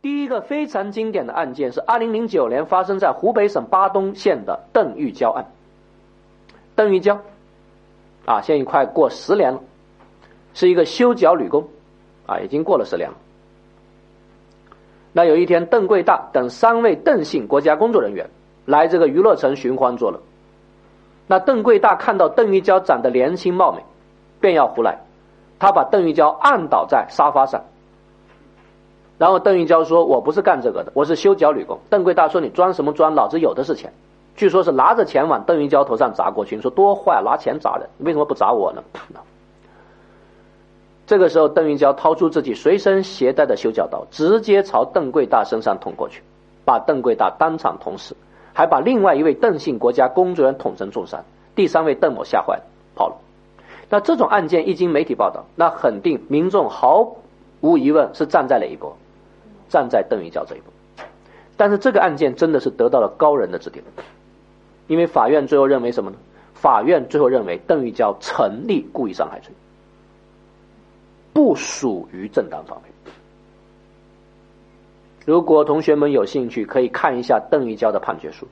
第一个非常经典的案件是二零零九年发生在湖北省巴东县的邓玉娇案。邓玉娇啊，现在快过十年了，是一个修脚女工啊，已经过了十年了。那有一天，邓贵大等三位邓姓国家工作人员来这个娱乐城寻欢作乐。那邓贵大看到邓玉娇长得年轻貌美，便要胡来，他把邓玉娇按倒在沙发上。然后邓玉娇说：“我不是干这个的，我是修脚女工。”邓贵大说：“你装什么装？老子有的是钱。”据说是拿着钱往邓玉娇头上砸过去。你说多坏，拿钱砸人，为什么不砸我呢？这个时候，邓玉娇掏出自己随身携带的修脚刀，直接朝邓贵大身上捅过去，把邓贵大当场捅死，还把另外一位邓姓国家工作人员捅成重伤。第三位邓某吓坏了，跑了。那这种案件一经媒体报道，那肯定民众毫无疑问是站在哪一波？站在邓玉娇这一步，但是这个案件真的是得到了高人的指点，因为法院最后认为什么呢？法院最后认为邓玉娇成立故意伤害罪，不属于正当防卫。如果同学们有兴趣，可以看一下邓玉娇的判决书，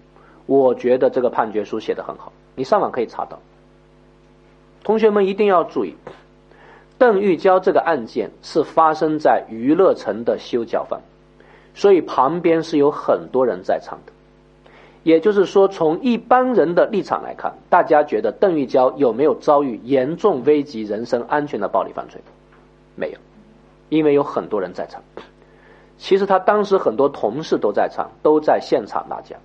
我觉得这个判决书写的很好，你上网可以查到。同学们一定要注意。邓玉娇这个案件是发生在娱乐城的修脚房，所以旁边是有很多人在场的。也就是说，从一般人的立场来看，大家觉得邓玉娇有没有遭遇严重危及人身安全的暴力犯罪？没有，因为有很多人在场。其实他当时很多同事都在场，都在现场拉架，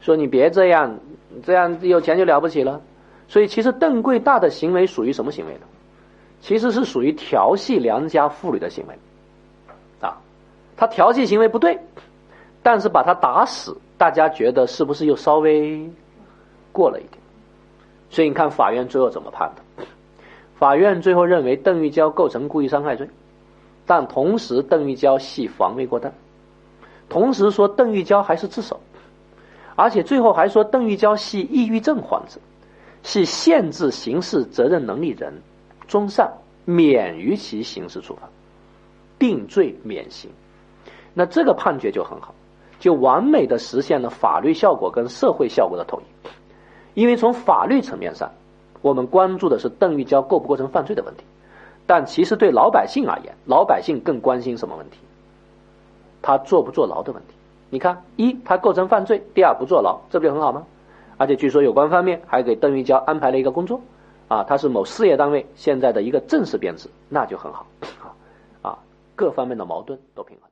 说你别这样，这样有钱就了不起了。所以，其实邓贵大的行为属于什么行为呢？其实是属于调戏良家妇女的行为，啊，他调戏行为不对，但是把他打死，大家觉得是不是又稍微过了一点？所以你看法院最后怎么判的？法院最后认为邓玉娇构成故意伤害罪，但同时邓玉娇系防卫过当，同时说邓玉娇还是自首，而且最后还说邓玉娇系抑郁症患者，系限制刑事责任能力人。综上免于其刑事处罚，定罪免刑，那这个判决就很好，就完美的实现了法律效果跟社会效果的统一。因为从法律层面上，我们关注的是邓玉娇构不构成犯罪的问题，但其实对老百姓而言，老百姓更关心什么问题？他坐不坐牢的问题。你看，一他构成犯罪，第二不坐牢，这不就很好吗？而且据说有关方面还给邓玉娇安排了一个工作。啊，他是某事业单位现在的一个正式编制，那就很好，啊，各方面的矛盾都平衡。